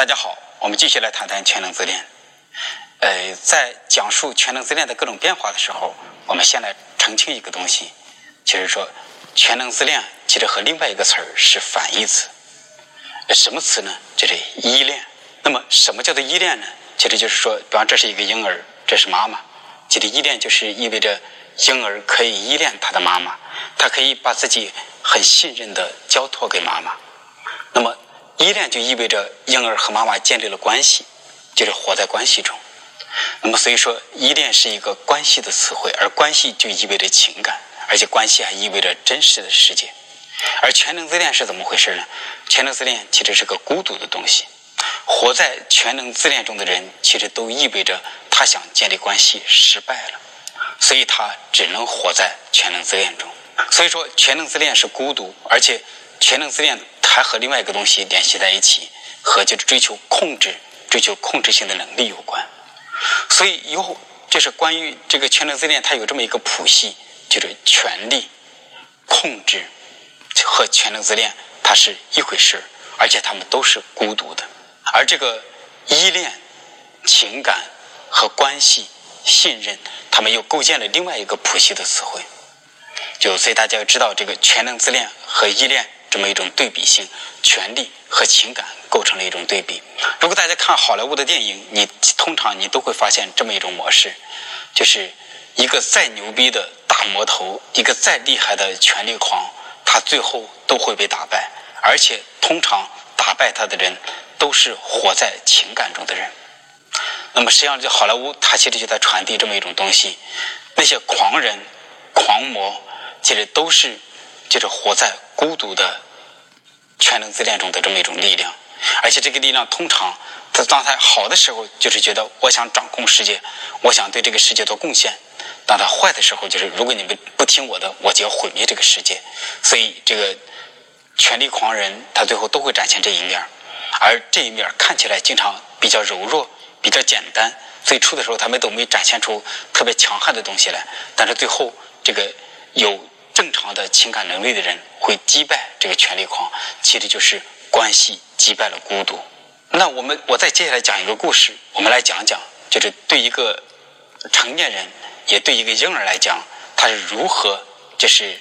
大家好，我们继续来谈谈全能自恋。呃，在讲述全能自恋的各种变化的时候，我们先来澄清一个东西，就是说，全能自恋其实和另外一个词儿是反义词。什么词呢？就是依恋。那么，什么叫做依恋呢？其实就是说，比方这是一个婴儿，这是妈妈。其实依恋就是意味着婴儿可以依恋他的妈妈，他可以把自己很信任的交托给妈妈。那么，依恋就意味着婴儿和妈妈建立了关系，就是活在关系中。那么，所以说依恋是一个关系的词汇，而关系就意味着情感，而且关系还意味着真实的世界。而全能自恋是怎么回事呢？全能自恋其实是个孤独的东西。活在全能自恋中的人，其实都意味着他想建立关系失败了，所以他只能活在全能自恋中。所以说，全能自恋是孤独，而且全能自恋还和另外一个东西联系在一起，和就是追求控制、追求控制性的能力有关。所以，有就是关于这个全能自恋，它有这么一个谱系，就是权力、控制和全能自恋，它是一回事而且他们都是孤独的。而这个依恋、情感和关系、信任，他们又构建了另外一个谱系的词汇。就所以大家要知道，这个全能自恋和依恋这么一种对比性，权力和情感构成了一种对比。如果大家看好莱坞的电影，你通常你都会发现这么一种模式，就是一个再牛逼的大魔头，一个再厉害的权力狂，他最后都会被打败，而且通常打败他的人。都是活在情感中的人。那么，实际上，就好莱坞它其实就在传递这么一种东西：那些狂人、狂魔，其实都是就是活在孤独的全能自恋中的这么一种力量。而且，这个力量通常它当它好的时候，就是觉得我想掌控世界，我想对这个世界做贡献；当它坏的时候，就是如果你们不听我的，我就要毁灭这个世界。所以，这个权力狂人他最后都会展现这一面。而这一面看起来经常比较柔弱、比较简单。最初的时候，他们都没展现出特别强悍的东西来。但是最后，这个有正常的情感能力的人会击败这个权力狂，其实就是关系击败了孤独。那我们我再接下来讲一个故事，我们来讲讲，就是对一个成年人，也对一个婴儿来讲，他是如何就是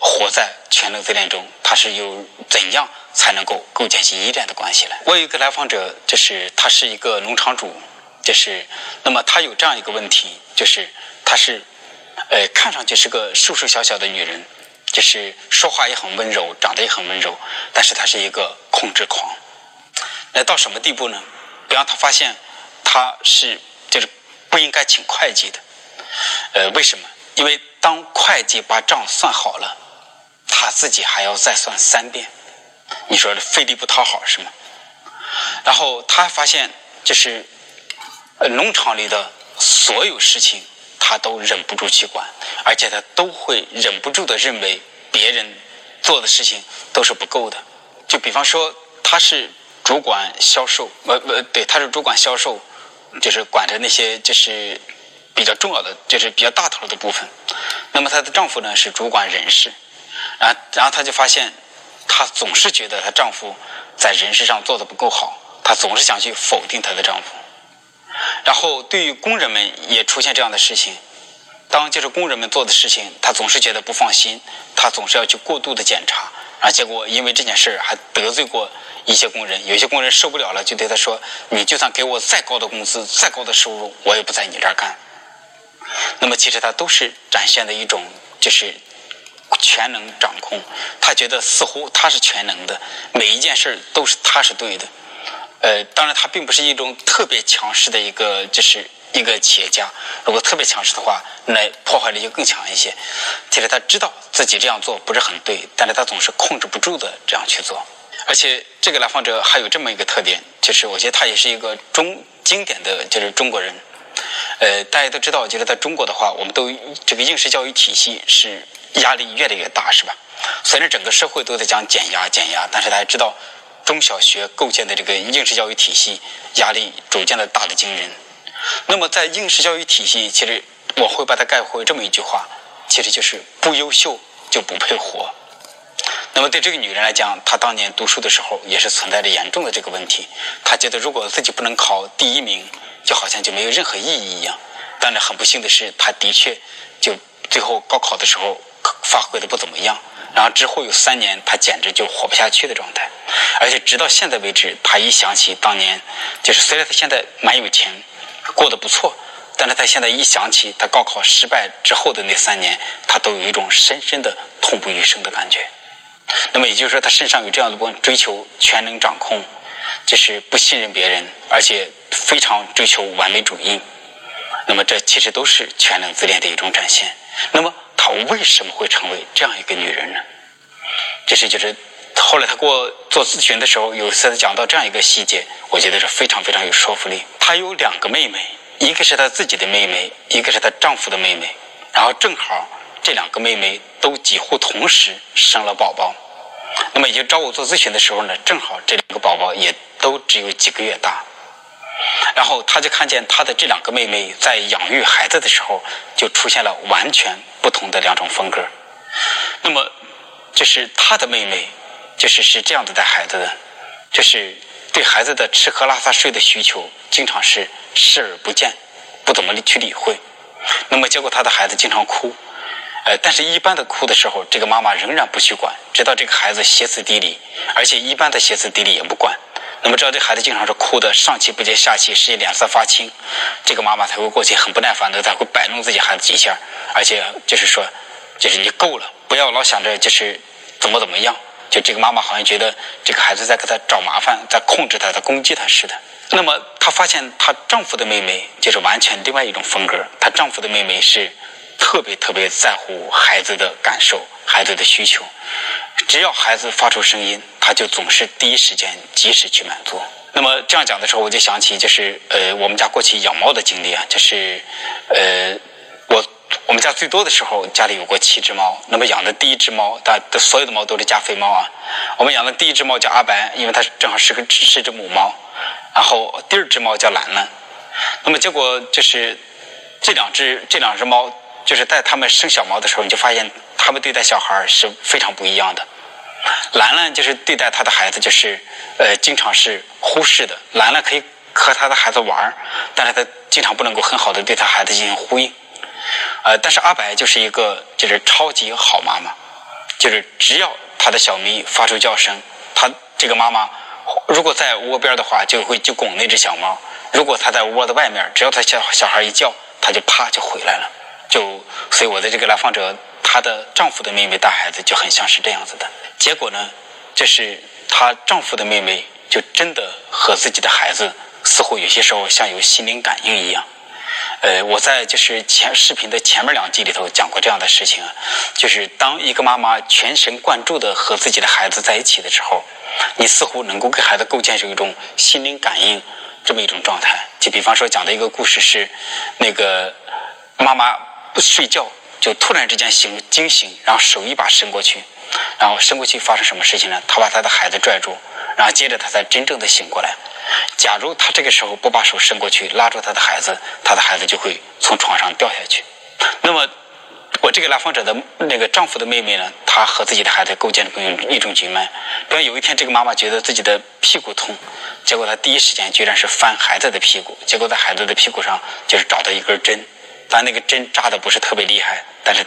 活在全能自恋中，他是有怎样。才能够构建起依恋的关系来。我有一个来访者，就是他是一个农场主，就是那么他有这样一个问题，就是他是呃看上去是个瘦瘦小小的女人，就是说话也很温柔，长得也很温柔，但是她是一个控制狂。那到什么地步呢？比方他发现他是就是不应该请会计的，呃，为什么？因为当会计把账算好了，他自己还要再算三遍。你说费力不讨好是吗？然后他发现，就是呃农场里的所有事情，他都忍不住去管，而且他都会忍不住的认为别人做的事情都是不够的。就比方说，他是主管销售，呃呃，对，他是主管销售，就是管着那些就是比较重要的，就是比较大头的部分。那么她的丈夫呢是主管人事，然后然后她就发现。她总是觉得她丈夫在人事上做的不够好，她总是想去否定她的丈夫。然后对于工人们也出现这样的事情，当就是工人们做的事情，他总是觉得不放心，他总是要去过度的检查，啊，结果因为这件事还得罪过一些工人，有些工人受不了了，就对他说：“你就算给我再高的工资、再高的收入，我也不在你这儿干。”那么其实他都是展现的一种就是。全能掌控，他觉得似乎他是全能的，每一件事都是他是对的。呃，当然他并不是一种特别强势的一个，就是一个企业家。如果特别强势的话，那破坏力就更强一些。其实他知道自己这样做不是很对，但是他总是控制不住的这样去做。而且这个来访者还有这么一个特点，就是我觉得他也是一个中经典的就是中国人。呃，大家都知道，就是在中国的话，我们都这个应试教育体系是。压力越来越大，是吧？虽然整个社会都在讲减压、减压，但是大家知道，中小学构建的这个应试教育体系压力逐渐的大的惊人。那么，在应试教育体系，其实我会把它概括为这么一句话，其实就是不优秀就不配活。那么对这个女人来讲，她当年读书的时候也是存在着严重的这个问题。她觉得如果自己不能考第一名，就好像就没有任何意义一样。但是很不幸的是，她的确就最后高考的时候发挥的不怎么样。然后之后有三年，她简直就活不下去的状态。而且直到现在为止，她一想起当年，就是虽然她现在蛮有钱，过得不错。但是他现在一想起他高考失败之后的那三年，他都有一种深深的痛不欲生的感觉。那么也就是说，他身上有这样的部分追求全能掌控，就是不信任别人，而且非常追求完美主义。那么这其实都是全能自恋的一种展现。那么他为什么会成为这样一个女人呢？这是就是后来他给我做咨询的时候，有一次讲到这样一个细节，我觉得是非常非常有说服力。他有两个妹妹。一个是她自己的妹妹，一个是她丈夫的妹妹，然后正好这两个妹妹都几乎同时生了宝宝。那么，也就找我做咨询的时候呢，正好这两个宝宝也都只有几个月大。然后他就看见他的这两个妹妹在养育孩子的时候，就出现了完全不同的两种风格。那么，就是他的妹妹，就是是这样子带孩子的，就是对孩子的吃喝拉撒睡的需求，经常是。视而不见，不怎么去理会。那么结果他的孩子经常哭，呃，但是一般的哭的时候，这个妈妈仍然不去管，直到这个孩子歇斯底里，而且一般的歇斯底里也不管。那么知道这孩子经常是哭的上气不接下气，甚至脸色发青，这个妈妈才会过去很不耐烦的，才会摆弄自己孩子几下，而且就是说，就是你够了，不要老想着就是怎么怎么样。就这个妈妈好像觉得这个孩子在给她找麻烦，在控制她，在攻击她似的。那么她发现她丈夫的妹妹就是完全另外一种风格。她丈夫的妹妹是特别特别在乎孩子的感受、孩子的需求。只要孩子发出声音，她就总是第一时间及时去满足。那么这样讲的时候，我就想起就是呃我们家过去养猫的经历啊，就是呃我。们家最多的时候，家里有过七只猫。那么养的第一只猫，它的所有的猫都是加菲猫啊。我们养的第一只猫叫阿白，因为它正好是个是只母猫。然后第二只猫叫兰兰。那么结果就是这两只这两只猫，就是在它们生小猫的时候，你就发现它们对待小孩是非常不一样的。兰兰就是对待她的孩子，就是呃经常是忽视的。兰兰可以和她的孩子玩，但是她经常不能够很好的对她孩子进行呼应。呃，但是阿白就是一个就是超级好妈妈，就是只要他的小咪发出叫声，他这个妈妈如果在窝边的话，就会就拱那只小猫；如果他在窝的外面，只要他小小孩一叫，他就啪就回来了。就所以我的这个来访者，她的丈夫的妹妹带孩子就很像是这样子的。结果呢，就是她丈夫的妹妹就真的和自己的孩子似乎有些时候像有心灵感应一样。呃，我在就是前视频的前面两集里头讲过这样的事情，就是当一个妈妈全神贯注的和自己的孩子在一起的时候，你似乎能够给孩子构建出一种心灵感应这么一种状态。就比方说讲的一个故事是，那个妈妈不睡觉就突然之间醒惊醒，然后手一把伸过去，然后伸过去发生什么事情呢？她把她的孩子拽住，然后接着她才真正的醒过来。假如他这个时候不把手伸过去拉住他的孩子，他的孩子就会从床上掉下去。那么，我这个来访者的那个丈夫的妹妹呢，她和自己的孩子构建了一种局面。比如有一天，这个妈妈觉得自己的屁股痛，结果她第一时间居然是翻孩子的屁股，结果在孩子的屁股上就是找到一根针，但那个针扎的不是特别厉害。但是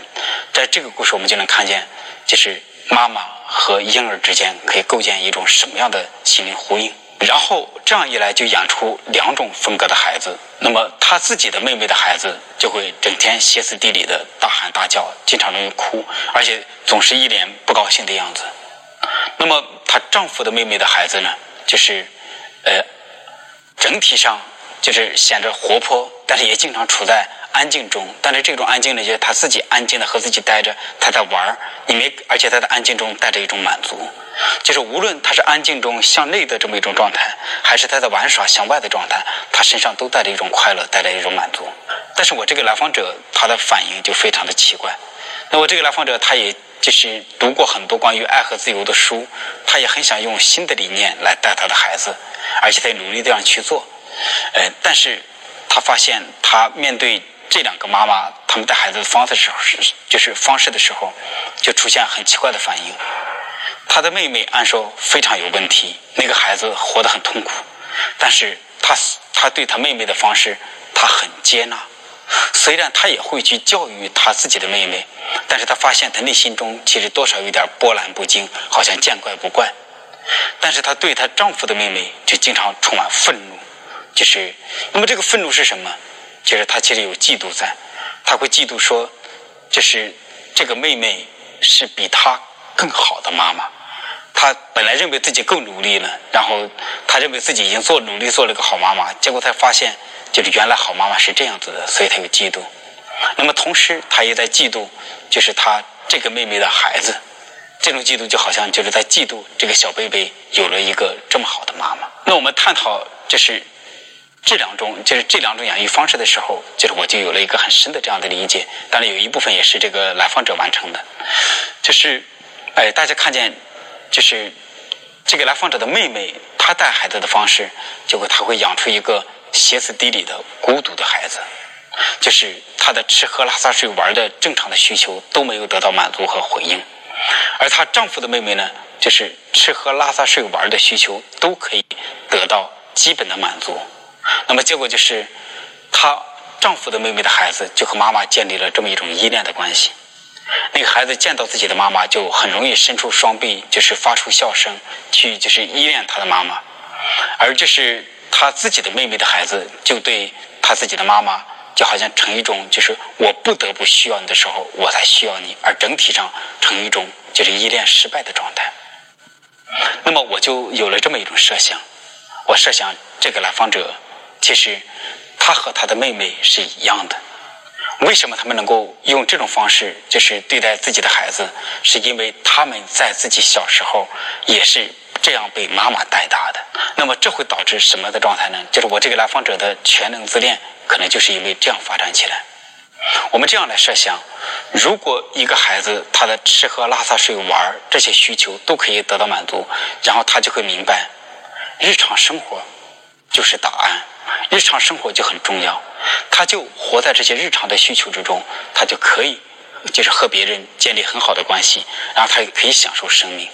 在这个故事，我们就能看见，就是妈妈和婴儿之间可以构建一种什么样的心灵呼应。然后这样一来，就养出两种风格的孩子。那么她自己的妹妹的孩子就会整天歇斯底里的大喊大叫，经常容易哭，而且总是一脸不高兴的样子。那么她丈夫的妹妹的孩子呢，就是呃，整体上就是显得活泼，但是也经常处在安静中。但是这种安静呢，就是他自己安静的和自己待着，他在玩儿，你没而且他的安静中带着一种满足。就是无论他是安静中向内的这么一种状态，还是他在玩耍向外的状态，他身上都带着一种快乐，带着一种满足。但是我这个来访者他的反应就非常的奇怪。那我这个来访者他也就是读过很多关于爱和自由的书，他也很想用新的理念来带他的孩子，而且在努力这样去做。呃，但是他发现他面对这两个妈妈他们带孩子的方式时候是就是方式的时候，就出现很奇怪的反应。他的妹妹按说非常有问题，那个孩子活得很痛苦，但是他他对他妹妹的方式，他很接纳。虽然他也会去教育他自己的妹妹，但是他发现他内心中其实多少有点波澜不惊，好像见怪不怪。但是她对她丈夫的妹妹就经常充满愤怒，就是那么这个愤怒是什么？就是他其实有嫉妒在，他会嫉妒说，就是这个妹妹是比他更好的妈妈。他本来认为自己够努力了，然后他认为自己已经做努力做了个好妈妈，结果才发现。就是原来好妈妈是这样子的，所以他有嫉妒。那么同时，他也在嫉妒，就是他这个妹妹的孩子。这种嫉妒就好像就是在嫉妒这个小贝贝有了一个这么好的妈妈。那我们探讨就是这两种，就是这两种养育方式的时候，就是我就有了一个很深的这样的理解。当然，有一部分也是这个来访者完成的。就是哎，大家看见，就是这个来访者的妹妹，她带孩子的方式，结果她会养出一个。歇斯底里的孤独的孩子，就是她的吃喝拉撒睡玩的正常的需求都没有得到满足和回应，而她丈夫的妹妹呢，就是吃喝拉撒睡玩的需求都可以得到基本的满足，那么结果就是她丈夫的妹妹的孩子就和妈妈建立了这么一种依恋的关系，那个孩子见到自己的妈妈就很容易伸出双臂，就是发出笑声，去就是依恋他的妈妈，而就是。他自己的妹妹的孩子就对他自己的妈妈，就好像成一种就是我不得不需要你的时候，我才需要你，而整体上成一种就是依恋失败的状态。那么我就有了这么一种设想，我设想这个来访者其实他和他的妹妹是一样的。为什么他们能够用这种方式就是对待自己的孩子？是因为他们在自己小时候也是。这样被妈妈带大的，那么这会导致什么的状态呢？就是我这个来访者的全能自恋，可能就是因为这样发展起来。我们这样来设想：如果一个孩子他的吃喝拉撒睡玩这些需求都可以得到满足，然后他就会明白，日常生活就是答案，日常生活就很重要，他就活在这些日常的需求之中，他就可以就是和别人建立很好的关系，然后他也可以享受生命。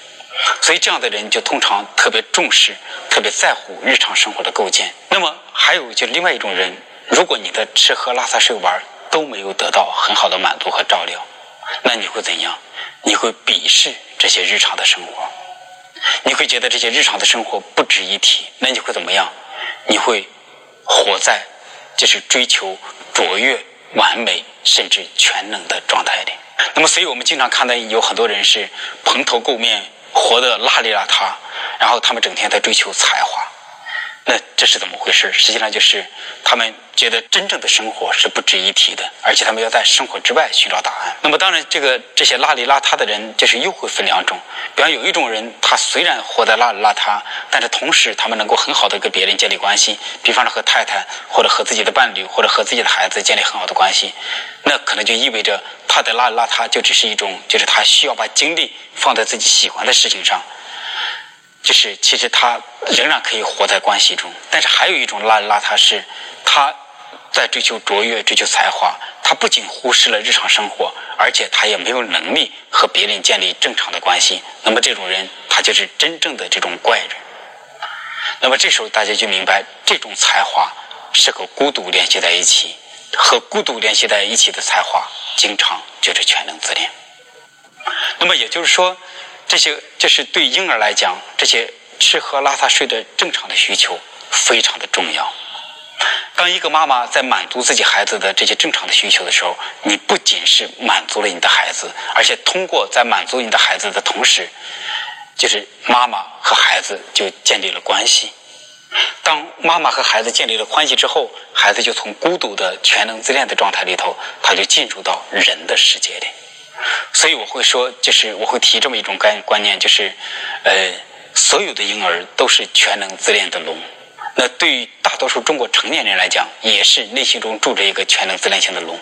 所以，这样的人就通常特别重视、特别在乎日常生活的构建。那么，还有就另外一种人，如果你的吃喝拉撒睡玩都没有得到很好的满足和照料，那你会怎样？你会鄙视这些日常的生活，你会觉得这些日常的生活不值一提。那你会怎么样？你会活在就是追求卓越、完美甚至全能的状态里。那么，所以我们经常看到有很多人是蓬头垢面。活得邋里邋遢，然后他们整天在追求才华，那这是怎么回事？实际上就是他们觉得真正的生活是不值一提的，而且他们要在生活之外寻找答案。那么当然，这个这些邋里邋遢的人，就是又会分两种。比方有一种人，他虽然活得邋里邋遢，但是同时他们能够很好的跟别人建立关系，比方说和太太或者和自己的伴侣或者和自己的孩子建立很好的关系，那可能就意味着。他的邋里邋遢就只是一种，就是他需要把精力放在自己喜欢的事情上，就是其实他仍然可以活在关系中。但是还有一种邋邋遢是，他在追求卓越、追求才华，他不仅忽视了日常生活，而且他也没有能力和别人建立正常的关系。那么这种人，他就是真正的这种怪人。那么这时候大家就明白，这种才华是和孤独联系在一起。和孤独联系在一起的才华，经常就是全能自恋。那么也就是说，这些就是对婴儿来讲，这些吃喝拉撒睡的正常的需求非常的重要。当一个妈妈在满足自己孩子的这些正常的需求的时候，你不仅是满足了你的孩子，而且通过在满足你的孩子的同时，就是妈妈和孩子就建立了关系。当妈妈和孩子建立了关系之后，孩子就从孤独的全能自恋的状态里头，他就进入到人的世界里。所以我会说，就是我会提这么一种概观念，就是呃，所有的婴儿都是全能自恋的龙。那对于大多数中国成年人来讲，也是内心中住着一个全能自恋型的龙。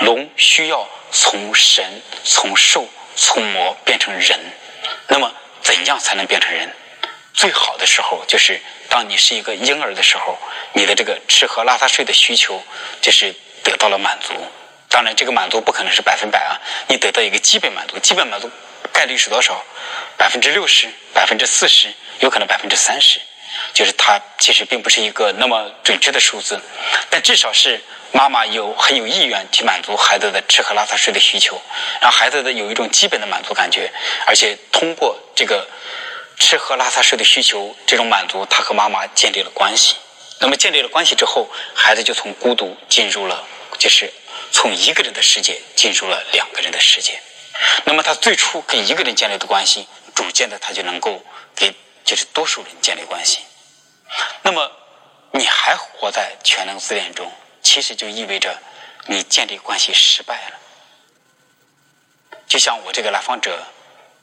龙需要从神、从兽、从魔变成人。那么，怎样才能变成人？最好的时候就是，当你是一个婴儿的时候，你的这个吃喝拉撒睡的需求就是得到了满足。当然，这个满足不可能是百分百啊，你得到一个基本满足。基本满足概率是多少？百分之六十、百分之四十，有可能百分之三十。就是它其实并不是一个那么准确的数字，但至少是妈妈有很有意愿去满足孩子的吃喝拉撒睡的需求，让孩子的有一种基本的满足感觉，而且通过这个吃喝拉撒睡的需求这种满足，他和妈妈建立了关系。那么建立了关系之后，孩子就从孤独进入了，就是从一个人的世界进入了两个人的世界。那么他最初跟一个人建立的关系，逐渐的他就能够给就是多数人建立关系。那么，你还活在全能自恋中，其实就意味着你建立关系失败了。就像我这个来访者，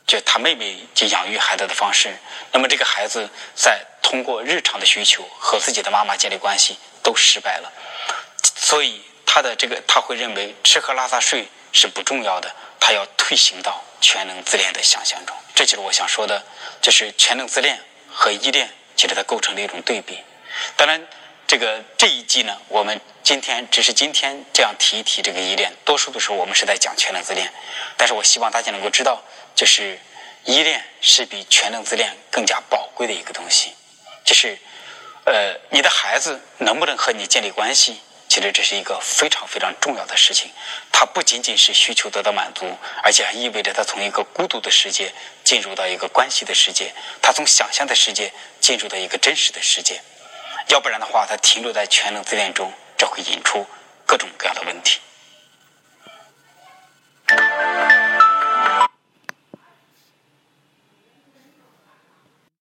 就他妹妹就养育孩子的方式，那么这个孩子在通过日常的需求和自己的妈妈建立关系都失败了，所以他的这个他会认为吃喝拉撒睡是不重要的，他要退行到全能自恋的想象中。这就是我想说的，就是全能自恋和依恋。其实它构成了一种对比。当然，这个这一季呢，我们今天只是今天这样提一提这个依恋。多数的时候，我们是在讲全能自恋。但是我希望大家能够知道，就是依恋是比全能自恋更加宝贵的一个东西。就是呃，你的孩子能不能和你建立关系？其实这是一个非常非常重要的事情它不仅仅是需求得到满足而且还意味着他从一个孤独的世界进入到一个关系的世界他从想象的世界进入到一个真实的世界。要不然的话他停留在全能自恋中这会引出各种各样的问题。